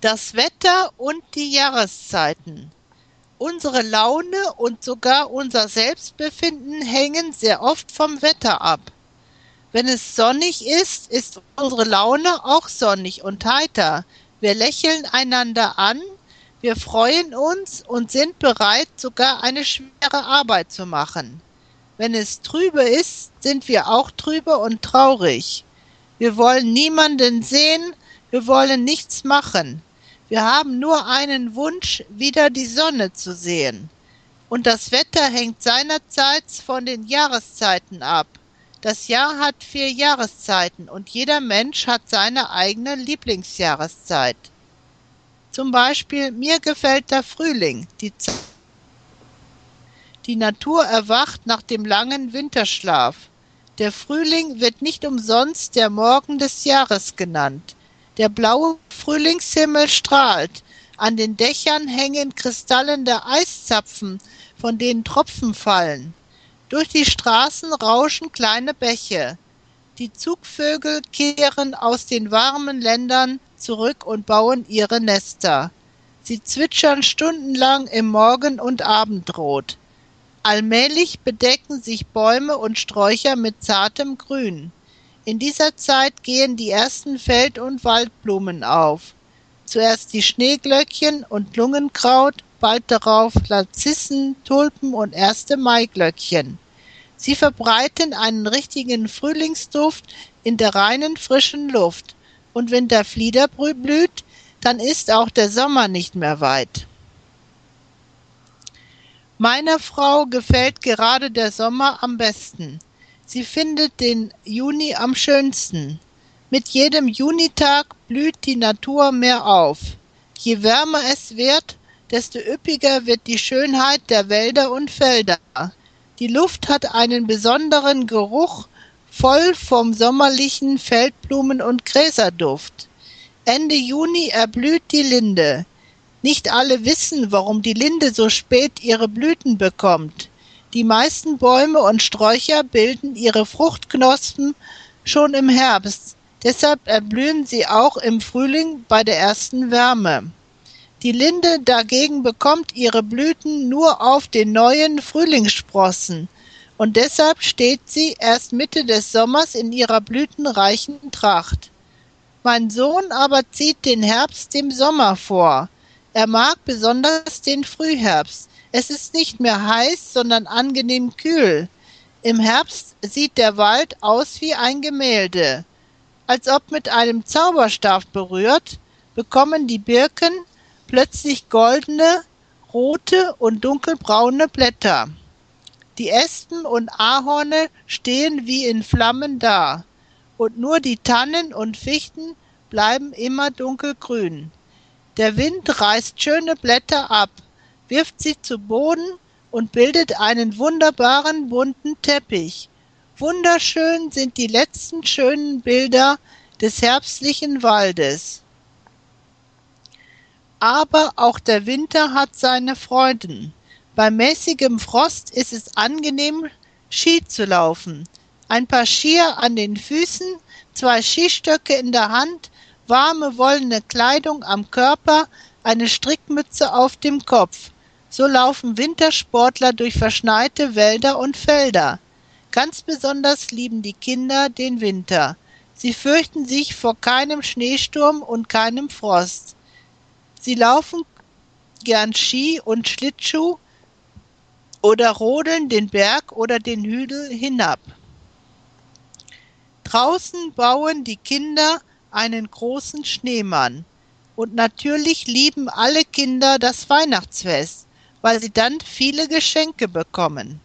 Das Wetter und die Jahreszeiten. Unsere Laune und sogar unser Selbstbefinden hängen sehr oft vom Wetter ab. Wenn es sonnig ist, ist unsere Laune auch sonnig und heiter. Wir lächeln einander an, wir freuen uns und sind bereit, sogar eine schwere Arbeit zu machen. Wenn es trübe ist, sind wir auch trübe und traurig. Wir wollen niemanden sehen, wir wollen nichts machen. Wir haben nur einen Wunsch, wieder die Sonne zu sehen. Und das Wetter hängt seinerseits von den Jahreszeiten ab. Das Jahr hat vier Jahreszeiten und jeder Mensch hat seine eigene Lieblingsjahreszeit. Zum Beispiel mir gefällt der Frühling, die Zeit. Die Natur erwacht nach dem langen Winterschlaf. Der Frühling wird nicht umsonst der Morgen des Jahres genannt. Der blaue Frühlingshimmel strahlt. An den Dächern hängen kristallene Eiszapfen, von denen Tropfen fallen. Durch die Straßen rauschen kleine Bäche. Die Zugvögel kehren aus den warmen Ländern zurück und bauen ihre Nester. Sie zwitschern stundenlang im Morgen- und Abendrot. Allmählich bedecken sich Bäume und Sträucher mit zartem Grün. In dieser Zeit gehen die ersten Feld- und Waldblumen auf. Zuerst die Schneeglöckchen und Lungenkraut, bald darauf Narzissen, Tulpen und erste Maiglöckchen. Sie verbreiten einen richtigen Frühlingsduft in der reinen frischen Luft. Und wenn der Flieder blüht, dann ist auch der Sommer nicht mehr weit. Meiner Frau gefällt gerade der Sommer am besten. Sie findet den Juni am schönsten. Mit jedem Junitag blüht die Natur mehr auf. Je wärmer es wird, desto üppiger wird die Schönheit der Wälder und Felder. Die Luft hat einen besonderen Geruch, voll vom sommerlichen Feldblumen- und Gräserduft. Ende Juni erblüht die Linde. Nicht alle wissen, warum die Linde so spät ihre Blüten bekommt. Die meisten Bäume und Sträucher bilden ihre Fruchtknospen schon im Herbst, deshalb erblühen sie auch im Frühling bei der ersten Wärme. Die Linde dagegen bekommt ihre Blüten nur auf den neuen Frühlingssprossen und deshalb steht sie erst Mitte des Sommers in ihrer blütenreichen Tracht. Mein Sohn aber zieht den Herbst dem Sommer vor. Er mag besonders den Frühherbst. Es ist nicht mehr heiß, sondern angenehm kühl. Im Herbst sieht der Wald aus wie ein Gemälde. Als ob mit einem Zauberstab berührt, bekommen die Birken plötzlich goldene, rote und dunkelbraune Blätter. Die Espen und Ahorne stehen wie in Flammen da, und nur die Tannen und Fichten bleiben immer dunkelgrün. Der Wind reißt schöne Blätter ab, wirft sie zu Boden und bildet einen wunderbaren bunten Teppich. Wunderschön sind die letzten schönen Bilder des herbstlichen Waldes. Aber auch der Winter hat seine Freuden. Bei mäßigem Frost ist es angenehm, Ski zu laufen. Ein paar Skier an den Füßen, zwei Skistöcke in der Hand, warme wollene Kleidung am Körper, eine Strickmütze auf dem Kopf. So laufen Wintersportler durch verschneite Wälder und Felder. Ganz besonders lieben die Kinder den Winter. Sie fürchten sich vor keinem Schneesturm und keinem Frost. Sie laufen gern Ski und Schlittschuh oder rodeln den Berg oder den Hügel hinab. Draußen bauen die Kinder einen großen Schneemann. Und natürlich lieben alle Kinder das Weihnachtsfest weil sie dann viele Geschenke bekommen.